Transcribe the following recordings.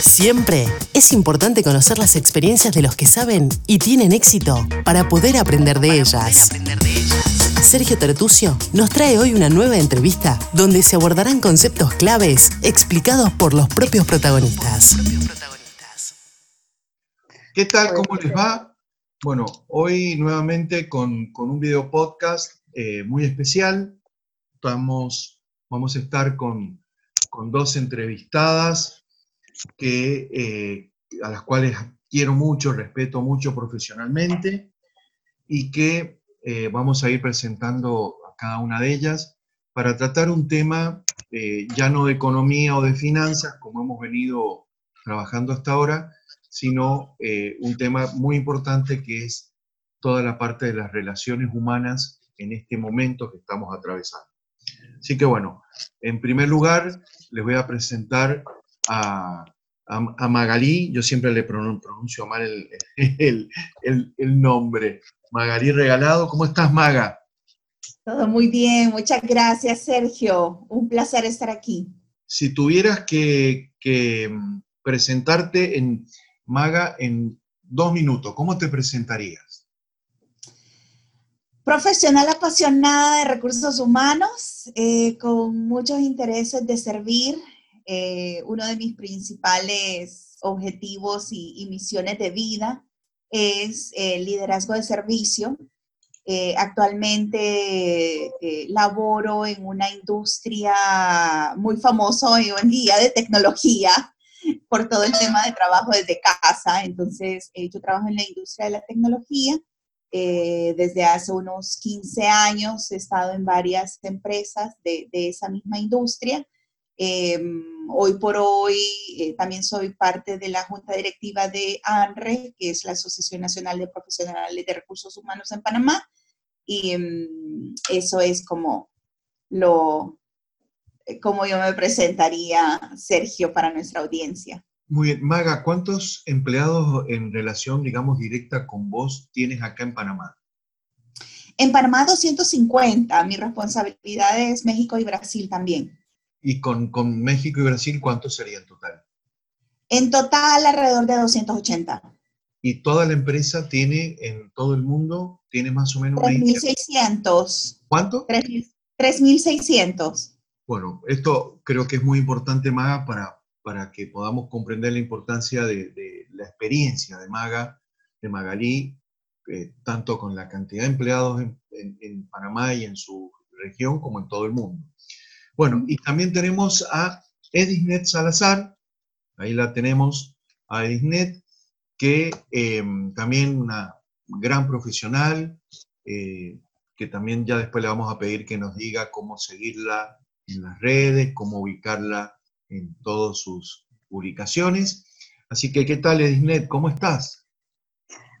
Siempre es importante conocer las experiencias de los que saben y tienen éxito para poder aprender de ellas. Sergio Tertucio nos trae hoy una nueva entrevista donde se abordarán conceptos claves explicados por los propios protagonistas. ¿Qué tal? ¿Cómo les va? Bueno, hoy nuevamente con, un video podcast eh, muy especial. Vamos, vamos a estar con, con dos entrevistadas que, eh, a las cuales quiero mucho, respeto mucho profesionalmente y que eh, vamos a ir presentando a cada una de ellas para tratar un tema eh, ya no de economía o de finanzas, como hemos venido trabajando hasta ahora, sino un tema muy importante que es toda la parte de las relaciones humanas en este momento que estamos atravesando. Así que bueno, en primer lugar les voy a presentar a, a, Magalí, yo siempre le pronuncio mal el, el, nombre. Magalí Regalado, ¿cómo estás, Maga? Todo muy bien, muchas gracias, Sergio. Un placer estar aquí. Si tuvieras que, mm, presentarte en Maga en dos minutos, ¿cómo te presentarías? Profesional apasionada de recursos humanos, eh, con muchos intereses de servir, eh, uno de mis principales objetivos y, misiones de vida es el liderazgo de servicio. Eh, actualmente eh, laboro en una industria muy famosa hoy en día de tecnología por todo el tema de trabajo desde casa. Entonces, yo trabajo en la industria de la tecnología. desde hace unos 15 años he estado en varias empresas de, de esa misma industria Em, hoy por hoy eh, también soy parte de la junta directiva de ANRE, que es la Asociación Nacional de Profesionales de Recursos Humanos en Panamá, y em, eso es como lo, eh, como yo me presentaría, Sergio, para nuestra audiencia. Muy bien, Maga, ¿cuántos empleados en relación, digamos, directa con vos tienes acá en Panamá? En Panamá 250, mi responsabilidad es México y Brasil también. ¿Y con, México y Brasil cuántos sería en total? En total alrededor de 280. ¿Y toda la empresa tiene en todo el mundo, tiene más o menos... 3.600. ¿Cuánto? 3.600. Bueno, esto creo que es muy importante, Maga, para, para que podamos comprender la importancia de, la experiencia de Maga, de Magalí, eh, tanto con la cantidad de empleados en Panamá y en su región como en todo el mundo. Bueno, y también tenemos a Edisnet Salazar, ahí la tenemos, a Edisnet, que em, también una gran profesional, eh, que también ya después le vamos a pedir que nos diga cómo seguirla en las redes, cómo ubicarla en todas sus publicaciones. Así que, ¿qué tal, Edisnet? ¿Cómo estás?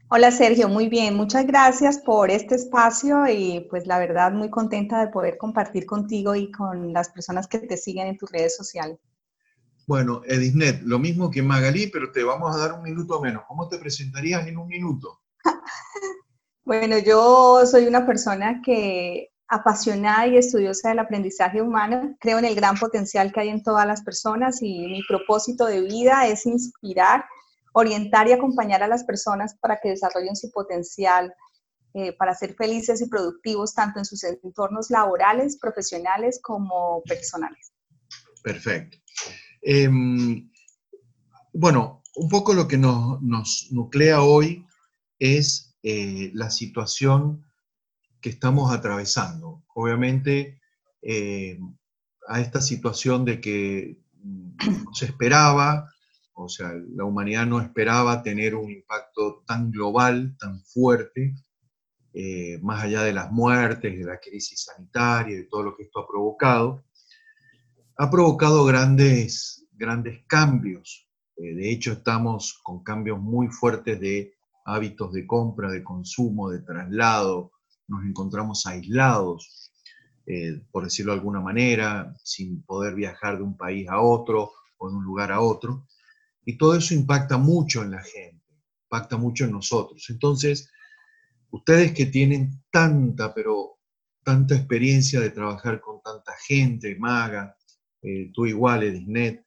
Hola Sergio, muy bien, muchas gracias por este espacio y pues la verdad muy contenta de poder compartir contigo y con las personas que te siguen en tus redes sociales. Bueno, Edisnet, lo mismo que Magalí, pero te vamos a dar un minuto menos. ¿Cómo te presentarías en un minuto? bueno, yo soy una persona que apasionada y estudiosa del aprendizaje humano, creo en el gran potencial que hay en todas las personas y mi propósito de vida es inspirar orientar y acompañar a las personas para que desarrollen su potencial, eh, para ser felices y productivos tanto en sus entornos laborales, profesionales como personales. Perfecto. Em, bueno, un poco lo que nos, nuclea hoy es eh, la situación que estamos atravesando. Obviamente, eh, a esta situación de que no se esperaba, o sea, la humanidad no esperaba tener un impacto tan global, tan fuerte, eh, más allá de las muertes, de la crisis sanitaria, de todo lo que esto ha provocado. Ha provocado grandes, grandes cambios. Eh, de hecho, estamos con cambios muy fuertes de hábitos de compra, de consumo, de traslado. Nos encontramos aislados, eh, por decirlo de alguna manera, sin poder viajar de un país a otro o de un lugar a otro. Y todo eso impacta mucho en la gente, impacta mucho en nosotros. Entonces, ustedes que tienen tanta, pero tanta experiencia de trabajar con tanta gente, Maga, eh, tú igual, Edisnet,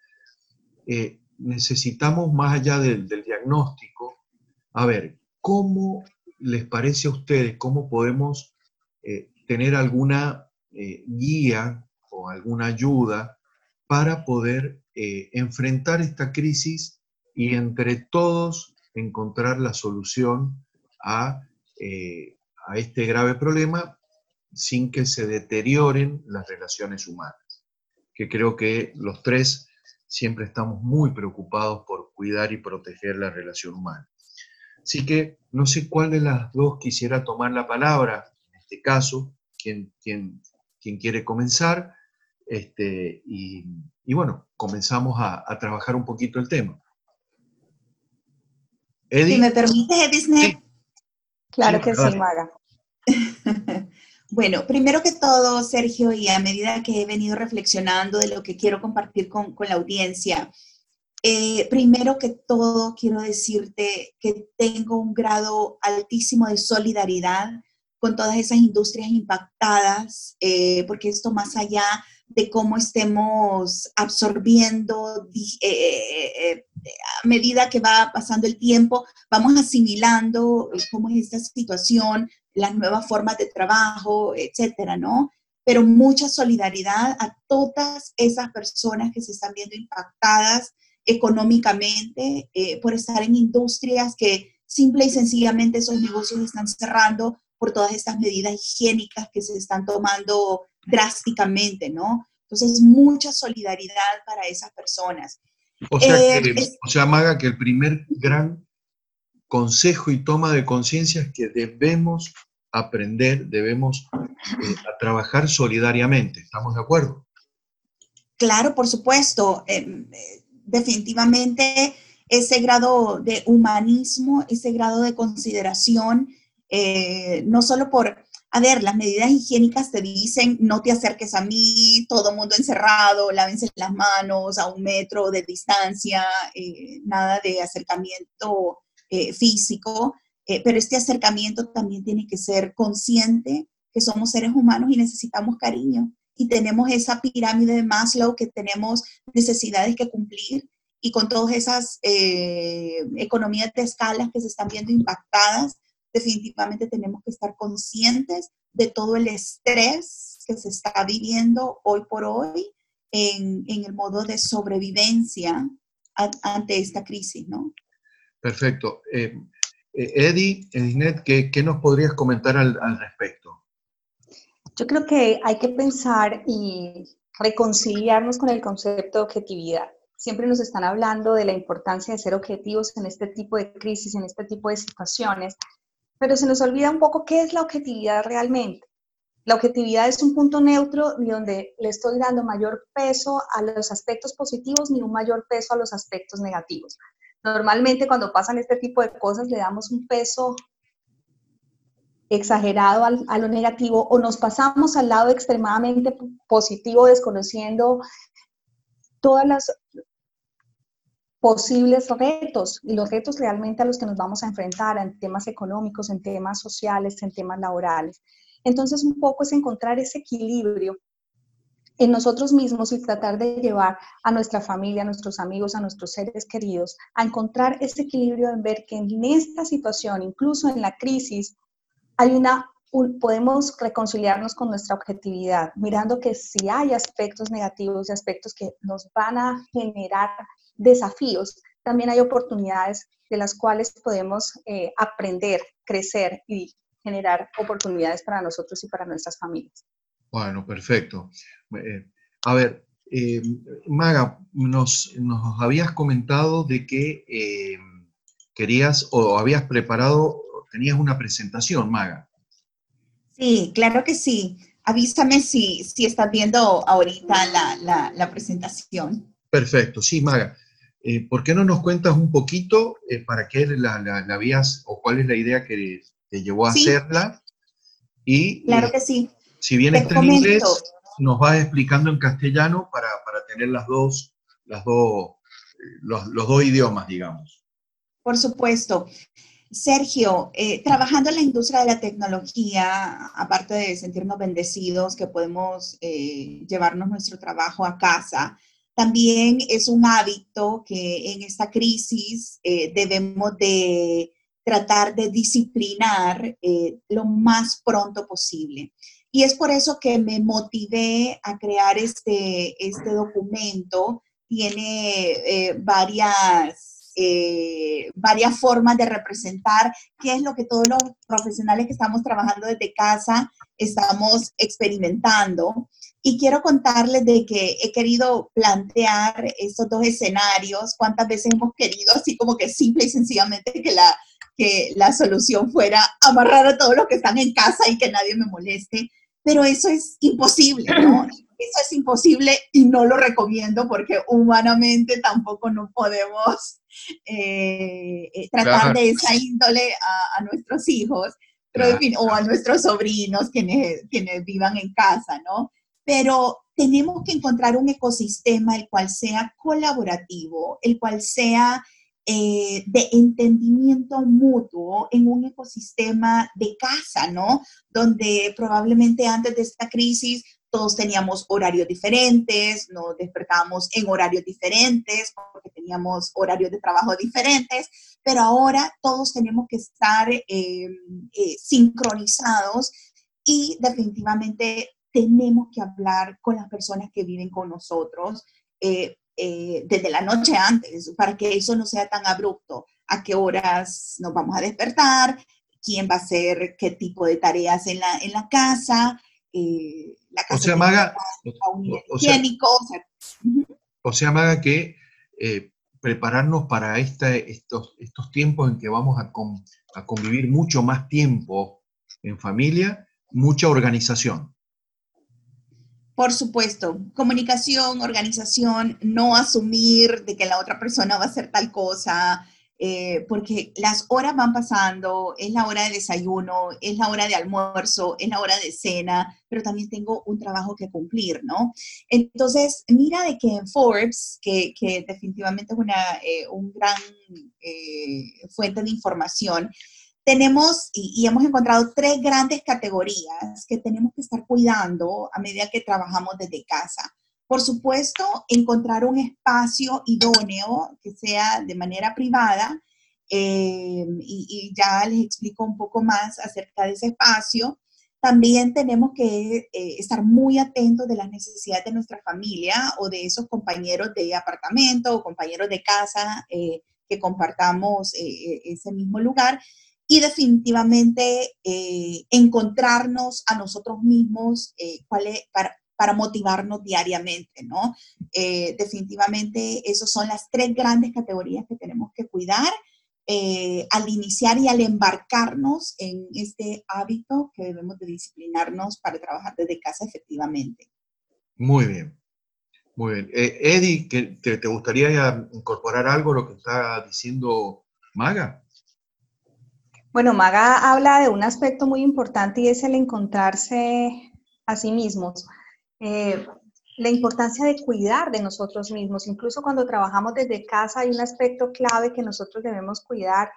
eh, necesitamos, más allá del, diagnóstico, a ver, ¿cómo les parece a ustedes, cómo podemos eh, tener alguna eh, guía o alguna ayuda para poder eh, enfrentar esta crisis y entre todos encontrar la solución a, a este grave problema sin que se deterioren las relaciones humanas, que creo que los tres siempre estamos muy preocupados por cuidar y proteger la relación humana. Así que no sé cuál de las dos quisiera tomar la palabra, en este caso, quien, quiere comenzar, este, y, bueno, comenzamos a, trabajar un poquito el tema. Si me permite, Disney. Claro que sí, Maga. Bueno, primero que todo, Sergio, y a medida que he venido reflexionando de lo que quiero compartir con, la audiencia, eh, primero que todo quiero decirte que tengo un grado altísimo de solidaridad con todas esas industrias impactadas, eh, porque esto más allá de cómo estemos absorbiendo eh, a medida que va pasando el tiempo, vamos asimilando cómo es esta situación, las nuevas formas de trabajo, etcétera, ¿no? Pero mucha solidaridad a todas esas personas que se están viendo impactadas económicamente eh, por estar en industrias que simple y sencillamente esos negocios están cerrando por todas estas medidas higiénicas que se están tomando drásticamente, ¿no? Entonces, mucha solidaridad para esas personas. O sea, eh, o sea, Maga, que el primer gran consejo y toma de conciencia es que debemos aprender, debemos eh, trabajar solidariamente. ¿Estamos de acuerdo? Claro, por supuesto. Em, eh, definitivamente ese grado de humanismo, ese grado de consideración, eh, no solo por, a ver, las medidas higiénicas te dicen no te acerques a mí, todo mundo encerrado, lávense las manos a un metro de distancia, nada de acercamiento físico, eh, pero este acercamiento también tiene que ser consciente que somos seres humanos y necesitamos cariño. Y tenemos esa pirámide de Maslow que tenemos necesidades que cumplir y con todas esas eh, economías de escalas que se están viendo impactadas, definitivamente tenemos que estar conscientes de todo el estrés que se está viviendo hoy por hoy en, en el modo de sobrevivencia ante esta crisis, ¿no? Perfecto. Eh, eh, Eddie, Edisnet, ¿qué, ¿qué, nos podrías comentar al, respecto? Yo creo que hay que pensar y reconciliarnos con el concepto de objetividad. Siempre nos están hablando de la importancia de ser objetivos en este tipo de crisis, en este tipo de situaciones, pero se nos olvida un poco qué es la objetividad realmente. La objetividad es un punto neutro donde le estoy dando mayor peso a los aspectos positivos ni un mayor peso a los aspectos negativos. Normalmente cuando pasan este tipo de cosas le damos un peso exagerado a lo negativo o nos pasamos al lado extremadamente positivo desconociendo todas las posibles retos y los retos realmente a los que nos vamos a enfrentar en temas económicos, en temas sociales, en temas laborales. Entonces un poco es encontrar ese equilibrio en nosotros mismos y tratar de llevar a nuestra familia, a nuestros amigos, a nuestros seres queridos, a encontrar ese equilibrio en ver que en esta situación, incluso en la crisis, hay una podemos reconciliarnos con nuestra objetividad, mirando que si hay aspectos negativos y aspectos que nos van a generar desafíos, también hay oportunidades de las cuales podemos eh, aprender, crecer y generar oportunidades para nosotros y para nuestras familias. Bueno, perfecto. Eh, a ver, eh, Maga, nos, habías comentado de que eh, querías o habías preparado, tenías una presentación, Maga. Sí, claro que sí. Avísame si, si estás viendo ahorita la, presentación. Perfecto, sí, Maga. ¿Por qué no nos cuentas un poquito para qué la, la, habías o cuál es la idea que te llevó a hacerla? Y, claro que sí. Si bien está en inglés, nos va explicando en castellano para, tener las dos, las dos, los, dos idiomas, digamos. Por supuesto. Sergio, eh, trabajando en la industria de la tecnología, aparte de sentirnos bendecidos que podemos eh, llevarnos nuestro trabajo a casa, también es un hábito que en esta crisis eh, debemos de tratar de disciplinar eh, lo más pronto posible. Y es por eso que me motivé a crear este, este documento. Tiene eh, varias, varias formas de representar qué es lo que todos los profesionales que estamos trabajando desde casa estamos experimentando. Y quiero contarles de que he querido plantear estos dos escenarios, cuántas veces hemos querido, así como que simple y sencillamente que la, que la solución fuera amarrar a todos los que están en casa y que nadie me moleste, pero eso es imposible, ¿no? Eso es imposible y no lo recomiendo porque humanamente tampoco no podemos eh, eh, tratar de esa índole a, nuestros hijos, pero, o a nuestros sobrinos quienes, quienes vivan en casa, ¿no? Pero tenemos que encontrar un ecosistema el cual sea colaborativo, el cual sea eh, de entendimiento mutuo en un ecosistema de casa, ¿no? Donde probablemente antes de esta crisis todos teníamos horarios diferentes, nos despertábamos en horarios diferentes porque teníamos horarios de trabajo diferentes, pero ahora todos tenemos que estar eh, eh, sincronizados y definitivamente tenemos que hablar con las personas que viven con nosotros eh, eh, desde la noche antes, para que eso no sea tan abrupto. ¿A qué horas nos vamos a despertar? ¿Quién va a hacer qué tipo de tareas en la, en la casa? Eh, la casa o sea, Maga, o, sea, o sea, Maga, que prepararnos para estos, estos tiempos en que vamos a, a convivir mucho más tiempo en familia, mucha organización. Por supuesto, comunicación, organización, no asumir de que la otra persona va a hacer tal cosa, eh, porque las horas van pasando, es la hora de desayuno, es la hora de almuerzo, es la hora de cena, pero también tengo un trabajo que cumplir, ¿no? Entonces, mira de que en Forbes, que, definitivamente es una eh, un gran eh, fuente de información, tenemos y, hemos encontrado tres grandes categorías que tenemos que estar cuidando a medida que trabajamos desde casa. Por supuesto, encontrar un espacio idóneo que sea de manera privada eh, y, ya les explico un poco más acerca de ese espacio. También tenemos que eh, estar muy atentos de las necesidades de nuestra familia o de esos compañeros de apartamento o compañeros de casa eh, que compartamos ese mismo lugar y definitivamente eh, encontrarnos a nosotros mismos eh, para, motivarnos diariamente, ¿no? Eh, definitivamente esas son las tres grandes categorías que tenemos que cuidar al iniciar y al embarcarnos en este hábito que debemos de disciplinarnos para trabajar desde casa efectivamente. Muy bien. Muy bien. Eddie, ¿te, ¿te gustaría incorporar algo a lo que está diciendo Maga? Bueno, Maga habla de un aspecto muy importante y es el encontrarse a sí mismos. Eh, la importancia de cuidar de nosotros mismos. Incluso cuando trabajamos desde casa hay un aspecto clave que nosotros debemos cuidar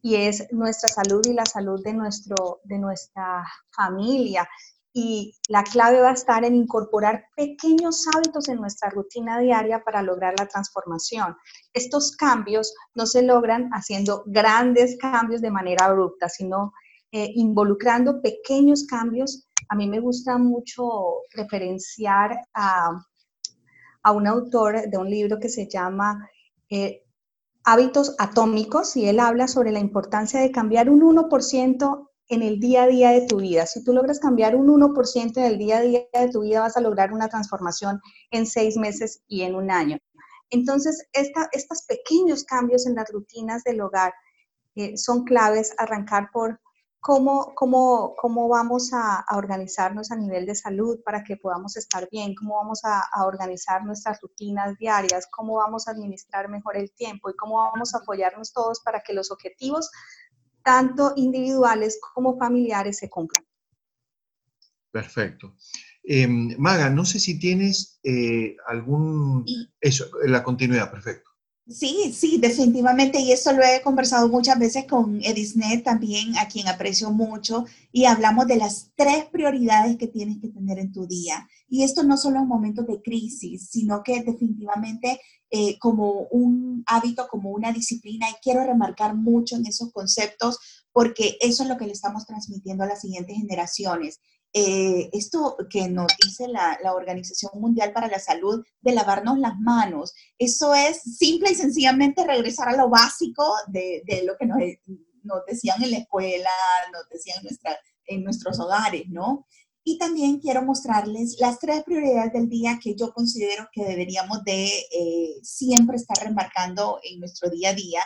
y es nuestra salud y la salud de, nuestro, de nuestra familia y la clave va a estar en incorporar pequeños hábitos en nuestra rutina diaria para lograr la transformación. Estos cambios no se logran haciendo grandes cambios de manera abrupta, sino eh, involucrando pequeños cambios. A mí me gusta mucho referenciar a, un autor de un libro que se llama eh, Hábitos Atómicos y él habla sobre la importancia de cambiar un 1% en el día a día de tu vida. Si tú logras cambiar un 1% en el día a día de tu vida, vas a lograr una transformación en seis meses y en un año. Entonces, estos pequeños cambios en las rutinas del hogar eh, son claves. Arrancar por cómo, cómo, cómo vamos a, organizarnos a nivel de salud para que podamos estar bien, cómo vamos a organizar nuestras rutinas diarias, cómo vamos a administrar mejor el tiempo y cómo vamos a apoyarnos todos para que los objetivos tanto individuales como familiares se cumplan. Perfecto. Em, Maga, no sé si tienes eh, algún... Eso, la continuidad, perfecto. Sí, sí, definitivamente, y eso lo he conversado muchas veces con Edisnet también, a quien aprecio mucho, y hablamos de las tres prioridades que tienes que tener en tu día. Y esto no solo en momentos de crisis, sino que definitivamente eh, como un hábito, como una disciplina, y quiero remarcar mucho en esos conceptos porque eso es lo que le estamos transmitiendo a las siguientes generaciones. Eh, esto que nos dice la, Organización Mundial para la Salud de lavarnos las manos, eso es simple y sencillamente regresar a lo básico de, lo que nos, decían en la escuela, nos decían nuestra, en nuestros hogares, ¿no? Y también quiero mostrarles las tres prioridades del día que yo considero que deberíamos de eh, siempre estar remarcando en nuestro día a día.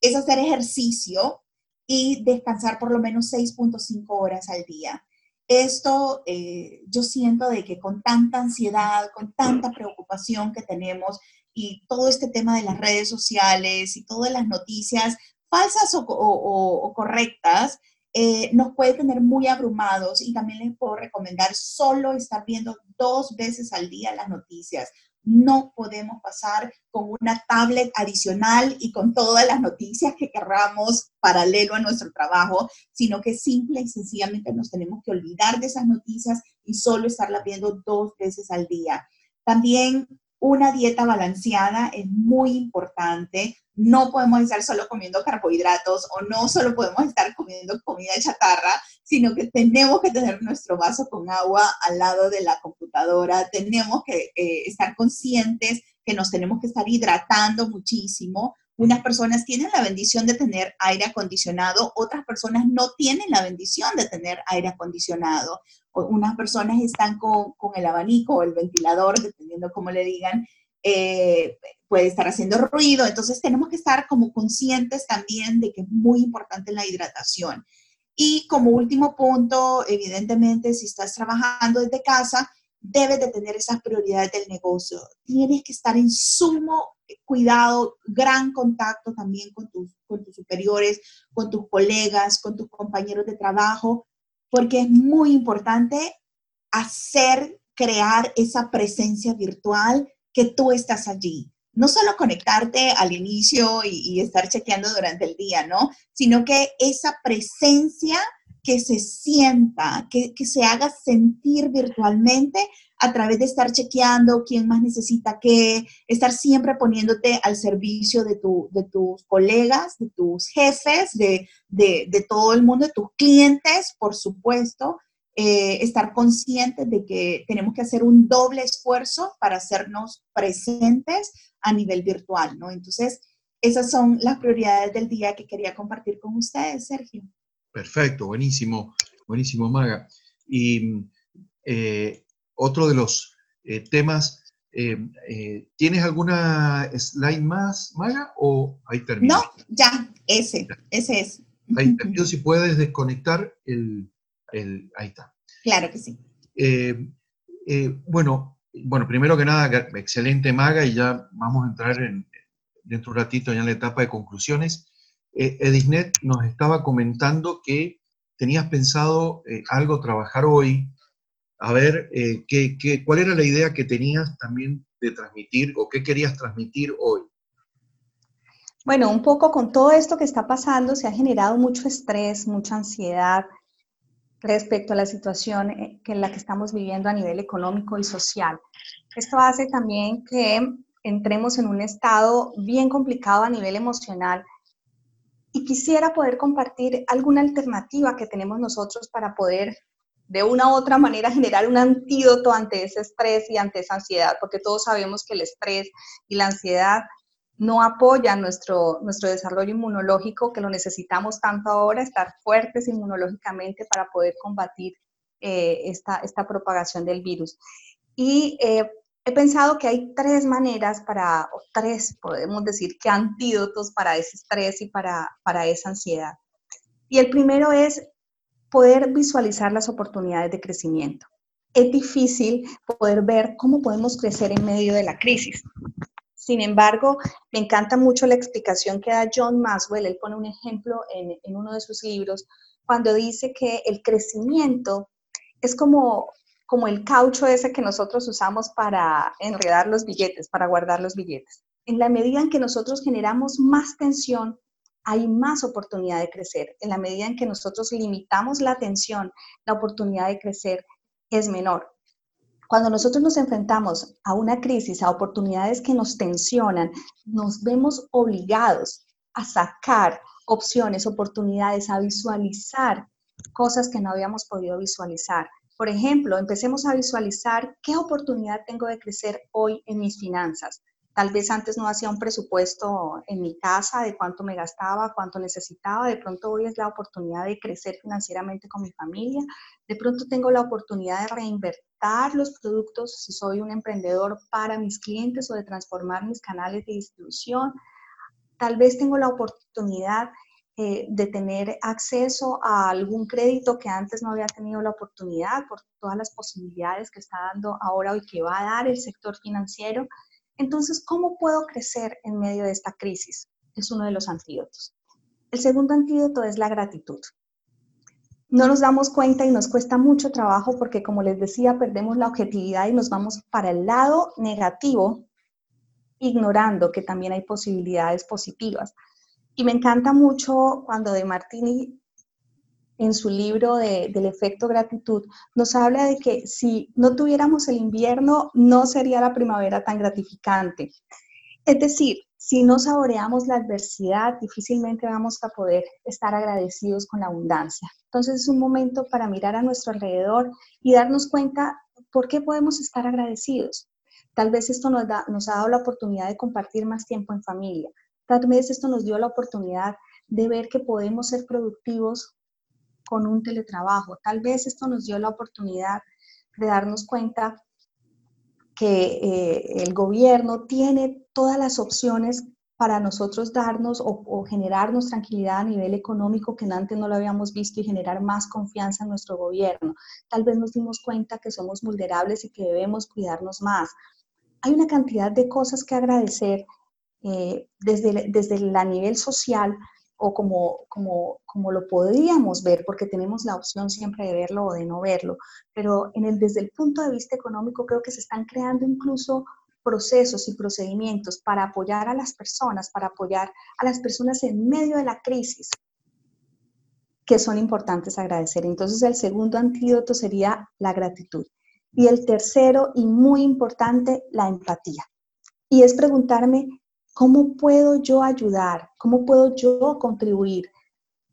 Es hacer ejercicio y descansar por lo menos 6.5 horas al día. Esto eh, yo siento de que con tanta ansiedad, con tanta preocupación que tenemos y todo este tema de las redes sociales y todas las noticias falsas o correctas, eh, nos puede tener muy abrumados y también les puedo recomendar solo estar viendo dos veces al día las noticias. No podemos pasar con una tablet adicional y con todas las noticias que querramos paralelo a nuestro trabajo, sino que simple y sencillamente nos tenemos que olvidar de esas noticias y solo estarlas viendo dos veces al día. También una dieta balanceada es muy importante. No podemos estar solo comiendo carbohidratos o no solo podemos estar comiendo comida chatarra, sino que tenemos que tener nuestro vaso con agua al lado de la computadora. Tenemos que eh, estar conscientes que nos tenemos que estar hidratando muchísimo. Unas personas tienen la bendición de tener aire acondicionado, otras personas no tienen la bendición de tener aire acondicionado unas personas están con, el abanico o el ventilador, dependiendo cómo le digan, eh, puede estar haciendo ruido. Entonces tenemos que estar como conscientes también de que es muy importante la hidratación. Y como último punto, evidentemente, si estás trabajando desde casa, debes de tener esas prioridades del negocio. Tienes que estar en sumo cuidado, gran contacto también con tus, con tus superiores, con tus colegas, con tus compañeros de trabajo, porque es muy importante hacer, crear esa presencia virtual que tú estás allí. No solo conectarte al inicio y, estar chequeando durante el día, ¿no? Sino que esa presencia que se sienta, que, se haga sentir virtualmente a través de estar chequeando quién más necesita qué, estar siempre poniéndote al servicio de, tu, de tus colegas, de tus jefes, de, de, todo el mundo, de tus clientes, por supuesto. Eh, estar conscientes de que tenemos que hacer un doble esfuerzo para hacernos presentes a nivel virtual, ¿no? Entonces, esas son las prioridades del día que quería compartir con ustedes, Sergio. Perfecto, buenísimo, buenísimo, Maga. Y eh, otro de los eh, temas, ¿tienes alguna slide más, Maga, o ahí termina? No, ya, ese, ese es. Ahí te pido si puedes desconectar el, ahí está. Claro que sí. Eh, eh, bueno, bueno, primero que nada, excelente Maga y ya vamos a entrar en, dentro de un ratito ya en la etapa de conclusiones. Eh, Edisnet nos estaba comentando que tenías pensado algo trabajar hoy, a ver qué, qué, cuál era la idea que tenías también de transmitir o qué querías transmitir hoy. Bueno, un poco con todo esto que está pasando se ha generado mucho estrés, mucha ansiedad respecto a la situación eh, en la que estamos viviendo a nivel económico y social. Esto hace también que entremos en un estado bien complicado a nivel emocional y quisiera poder compartir alguna alternativa que tenemos nosotros para poder de una u otra manera generar un antídoto ante ese estrés y ante esa ansiedad, porque todos sabemos que el estrés y la ansiedad no apoya nuestro, nuestro desarrollo inmunológico, que lo necesitamos tanto ahora, estar fuertes inmunológicamente para poder combatir eh, esta, esta, propagación del virus. Y eh, he pensado que hay tres maneras para, o tres, podemos decir, que antídotos para ese estrés y para, para esa ansiedad. Y el primero es poder visualizar las oportunidades de crecimiento. Es difícil poder ver cómo podemos crecer en medio de la crisis. Sin embargo, me encanta mucho la explicación que da John Maswell. Él pone un ejemplo en, uno de sus libros cuando dice que el crecimiento es como, como el caucho ese que nosotros usamos para enredar los billetes, para guardar los billetes. En la medida en que nosotros generamos más tensión, hay más oportunidad de crecer. En la medida en que nosotros limitamos la tensión, la oportunidad de crecer es menor. Cuando nosotros nos enfrentamos a una crisis, a oportunidades que nos tensionan, nos vemos obligados a sacar opciones, oportunidades, a visualizar cosas que no habíamos podido visualizar. Por ejemplo, empecemos a visualizar qué oportunidad tengo de crecer hoy en mis finanzas. Tal vez antes no hacía un presupuesto en mi casa de cuánto me gastaba, cuánto necesitaba. De pronto hoy es la oportunidad de crecer financieramente con mi familia. De pronto tengo la oportunidad de reinvertir los productos si soy un emprendedor para mis clientes o de transformar mis canales de distribución. Tal vez tengo la oportunidad eh, de tener acceso a algún crédito que antes no había tenido la oportunidad por todas las posibilidades que está dando ahora y que va a dar el sector financiero. Entonces, ¿cómo puedo crecer en medio de esta crisis? Es uno de los antídotos. El segundo antídoto es la gratitud. No nos damos cuenta y nos cuesta mucho trabajo porque, como les decía, perdemos la objetividad y nos vamos para el lado negativo ignorando que también hay posibilidades positivas. Y me encanta mucho cuando De Martini, en su libro del efecto gratitud, nos habla de que si no tuviéramos el invierno, no sería la primavera tan gratificante. Es decir, si no saboreamos la adversidad, difícilmente vamos a poder estar agradecidos con la abundancia. Entonces es un momento para mirar a nuestro alrededor y darnos cuenta por qué podemos estar agradecidos. Tal vez esto nos, nos ha dado la oportunidad de compartir más tiempo en familia. Tal vez esto nos dio la oportunidad de ver que podemos ser productivos con un teletrabajo. Tal vez esto nos dio la oportunidad de darnos cuenta que eh, el gobierno tiene todas las opciones para nosotros darnos o, generarnos tranquilidad a nivel económico que antes no lo habíamos visto y generar más confianza en nuestro gobierno. Tal vez nos dimos cuenta que somos vulnerables y que debemos cuidarnos más hay una cantidad de cosas que agradecer eh, desde, desde la nivel social o como, como, como lo podríamos ver, porque tenemos la opción siempre de verlo o de no verlo, pero en el, desde el punto de vista económico creo que se están creando incluso procesos y procedimientos para apoyar a las personas, para apoyar a las personas en medio de la crisis, que son importantes agradecer. Entonces el segundo antídoto sería la gratitud. Y el tercero y muy importante, la empatía. Y es preguntarme, ¿cómo puedo yo ayudar? ¿Cómo puedo yo contribuir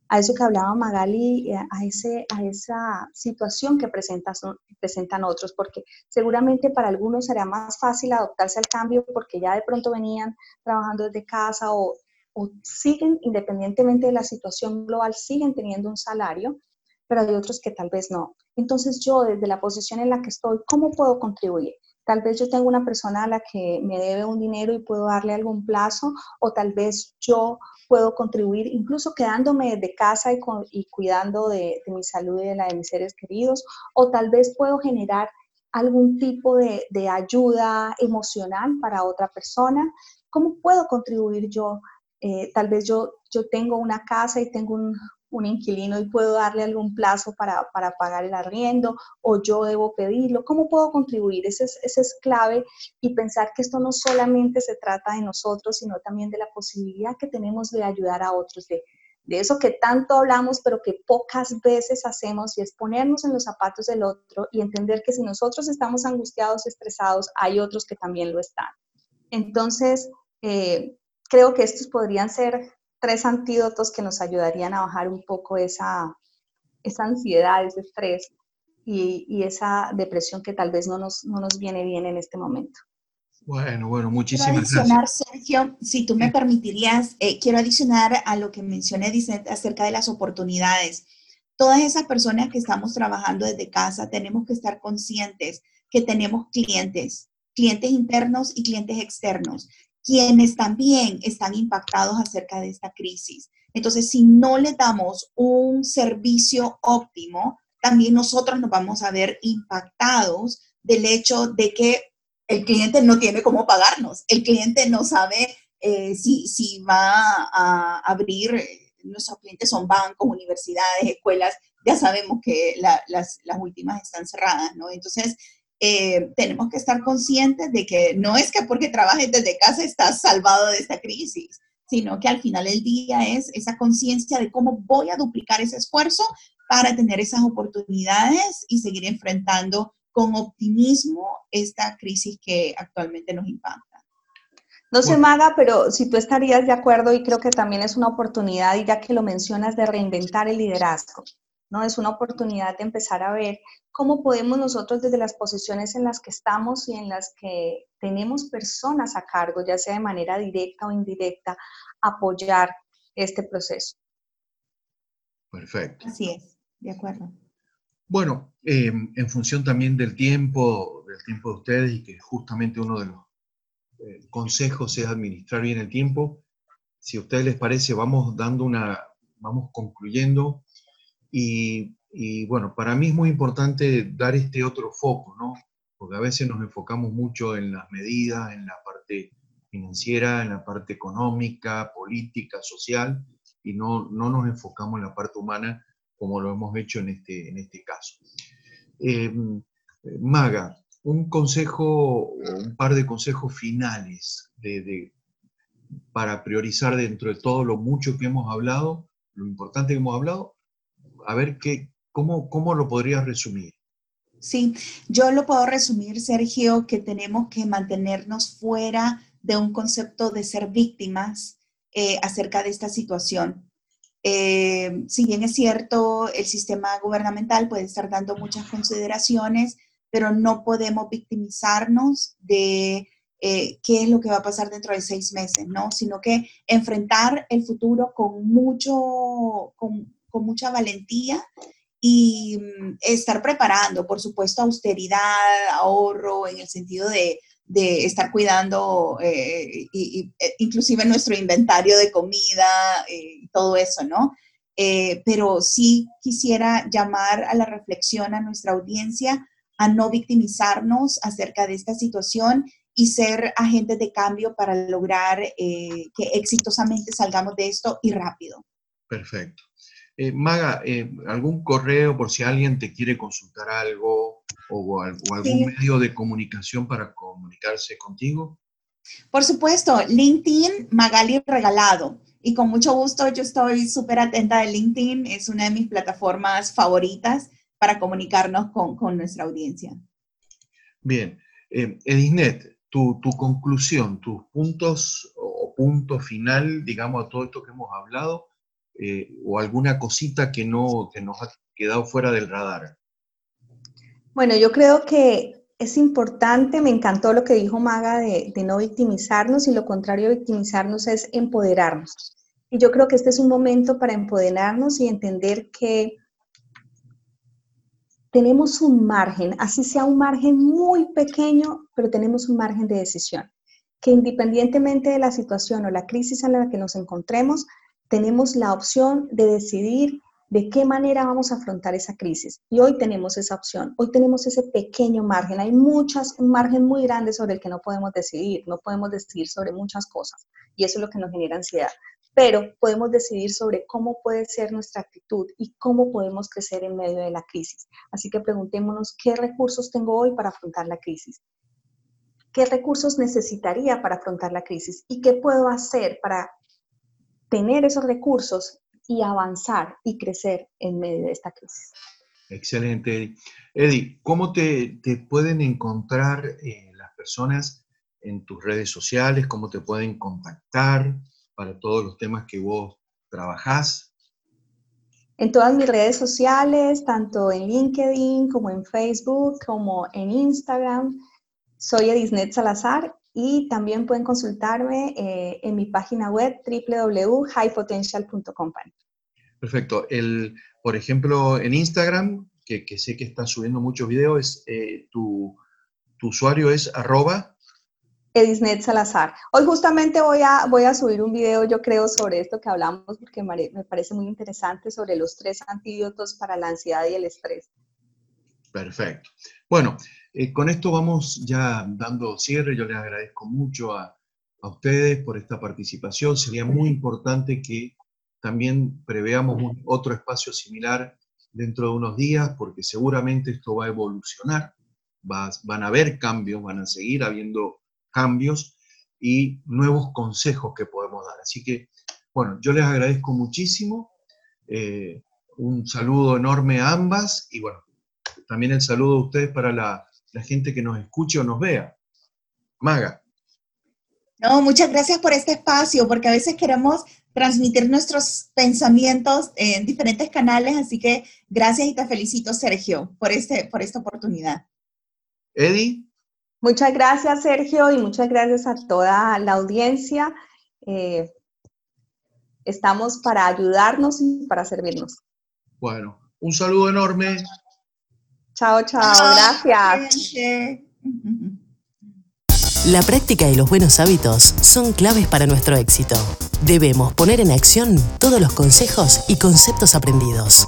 a eso que hablaba Magali, eh, a, ese, a esa situación que presentan otros? Porque seguramente para algunos será más fácil adoptarse al cambio porque ya de pronto venían trabajando desde casa o, o siguen, independientemente de la situación global, siguen teniendo un salario pero hay otros que tal vez no. Entonces yo desde la posición en la que estoy, ¿cómo puedo contribuir? Tal vez yo tengo una persona a la que me debe un dinero y puedo darle algún plazo, o tal vez yo puedo contribuir incluso quedándome de casa y, cuidando de, mi salud y de la de mis seres queridos, o tal vez puedo generar algún tipo de, ayuda emocional para otra persona. ¿Cómo puedo contribuir yo? Eh, tal vez yo, yo tengo una casa y tengo un, un inquilino y puedo darle algún plazo para, pagar el arriendo o yo debo pedirlo. ¿Cómo puedo contribuir? Ese es, es clave y pensar que esto no solamente se trata de nosotros, sino también de la posibilidad que tenemos de ayudar a otros, de, de eso que tanto hablamos, pero que pocas veces hacemos, y es ponernos en los zapatos del otro y entender que si nosotros estamos angustiados, estresados, hay otros que también lo están. Entonces, eh, creo que estos podrían ser tres antídotos que nos ayudarían a bajar un poco esa, esa ansiedad, ese estrés y, y, esa depresión que tal vez no nos, no nos viene bien en este momento. Bueno, bueno, muchísimas quiero adicionar, Sergio, si tú me permitirías, eh, quiero adicionar a lo que mencioné dice, acerca de las oportunidades. Todas esas personas que estamos trabajando desde casa tenemos que estar conscientes que tenemos clientes, clientes internos y clientes externos quienes también están impactados acerca de esta crisis. Entonces, si no le damos un servicio óptimo, también nosotros nos vamos a ver impactados del hecho de que el cliente no tiene cómo pagarnos, el cliente no sabe eh, si, si va a abrir, nuestros clientes son bancos, universidades, escuelas, ya sabemos que las, las últimas están cerradas, ¿no? Entonces, eh, tenemos que estar conscientes de que no es que porque trabajes desde casa estás salvado de esta crisis, sino que al final del día es esa conciencia de cómo voy a duplicar ese esfuerzo para tener esas oportunidades y seguir enfrentando con optimismo esta crisis que actualmente nos impacta. No sé, Maga, pero si tú estarías de acuerdo y creo que también es una oportunidad, y ya que lo mencionas, de reinventar el liderazgo, ¿no? Es una oportunidad de empezar a ver cómo podemos nosotros desde las posiciones en las que estamos y en las que tenemos personas a cargo, ya sea de manera directa o indirecta, apoyar este proceso. Perfecto. Así es, de acuerdo. Bueno, em, en función también del tiempo, del tiempo de ustedes y que justamente uno de los eh, consejos es administrar bien el tiempo. Si a ustedes les parece, vamos dando una, vamos concluyendo. Y, bueno, para mí es muy importante dar este otro foco, ¿no? Porque a veces nos enfocamos mucho en las medidas, en la parte financiera, en la parte económica, política, social, y no, no nos enfocamos en la parte humana como lo hemos hecho en este, en este caso. Em, Maga, un consejo, un par de consejos finales de, para priorizar dentro de todo lo mucho que hemos hablado, lo importante que hemos hablado, a ver qué, cómo, cómo lo podrías resumir. Sí, yo lo puedo resumir, Sergio, que tenemos que mantenernos fuera de un concepto de ser víctimas eh, acerca de esta situación. Eh, si bien es cierto, el sistema gubernamental puede estar dando muchas consideraciones, pero no podemos victimizarnos de eh, qué es lo que va a pasar dentro de seis meses, ¿no? Sino que enfrentar el futuro con, mucho, con, con mucha valentía y mm, estar preparando, por supuesto, austeridad, ahorro, en el sentido de, estar cuidando eh, y, eh, inclusive nuestro inventario de comida y todo eso, ¿no? pero sí quisiera llamar a la reflexión a nuestra audiencia a no victimizarnos acerca de esta situación y ser agentes de cambio para lograr eh, que exitosamente salgamos de esto y rápido. Perfecto. Eh, Maga, eh, ¿algún correo por si alguien te quiere consultar algo o, algún medio de comunicación para comunicarse contigo? Por supuesto, LinkedIn Magali Regalado. Y con mucho gusto, yo estoy súper atenta de LinkedIn, es una de mis plataformas favoritas para comunicarnos con, con nuestra audiencia. Bien, eh, Edisnet, tu, tu, conclusión, tus puntos o punto final, digamos, a todo esto que hemos hablado, eh, o alguna cosita que, no, que nos ha quedado fuera del radar. Bueno, yo creo que es importante, me encantó lo que dijo Maga de, de no victimizarnos y lo contrario victimizarnos es empoderarnos. Y yo creo que este es un momento para empoderarnos y entender que tenemos un margen, así sea un margen muy pequeño, pero tenemos un margen de decisión, que independientemente de la situación o la crisis en la que nos encontremos, tenemos la opción de decidir de qué manera vamos a afrontar esa crisis. Y hoy tenemos esa opción, hoy tenemos ese pequeño margen. Hay muchas, un margen muy grande sobre el que no podemos decidir, no podemos decidir sobre muchas cosas. Y eso es lo que nos genera ansiedad pero podemos decidir sobre cómo puede ser nuestra actitud y cómo podemos crecer en medio de la crisis. Así que preguntémonos qué recursos tengo hoy para afrontar la crisis. ¿Qué recursos necesitaría para afrontar la crisis? ¿Y qué puedo hacer para tener esos recursos y avanzar y crecer en medio de esta crisis? Excelente, Eddie. ¿cómo te, pueden encontrar eh, las personas en tus redes sociales? ¿Cómo te pueden contactar? para todos los temas que vos trabajás? En todas mis redes sociales, tanto en LinkedIn como en Facebook, como en Instagram, soy Edisnet Salazar y también pueden consultarme eh, en mi página web www.highpotential.com. Perfecto. El, por ejemplo, en Instagram, que, sé que estás subiendo muchos videos, eh, tu, tu, usuario es arroba Edisnet Salazar. Hoy justamente voy a, voy a subir un video, yo creo, sobre esto que hablamos, porque me parece muy interesante, sobre los tres antídotos para la ansiedad y el estrés. Perfecto. Bueno, eh, con esto vamos ya dando cierre. Yo les agradezco mucho a, a ustedes por esta participación. Sería muy importante que también preveamos otro espacio similar dentro de unos días, porque seguramente esto va a evolucionar, van a haber cambios, van a seguir habiendo cambios y nuevos consejos que podemos dar. Así que, bueno, yo les agradezco muchísimo. Eh, un saludo enorme a ambas y bueno, también el saludo de ustedes para la, la gente que nos escuche o nos vea. Maga. No, muchas gracias por este espacio, porque a veces queremos transmitir nuestros pensamientos en diferentes canales, así que gracias y te felicito, Sergio, por, este, por esta oportunidad. Eddie. Muchas gracias, Sergio, y muchas gracias a toda la audiencia. Eh, estamos para ayudarnos y para servirnos. Bueno, un saludo enorme. Chao, chao, gracias. La práctica y los buenos hábitos son claves para nuestro éxito. Debemos poner en acción todos los consejos y conceptos aprendidos.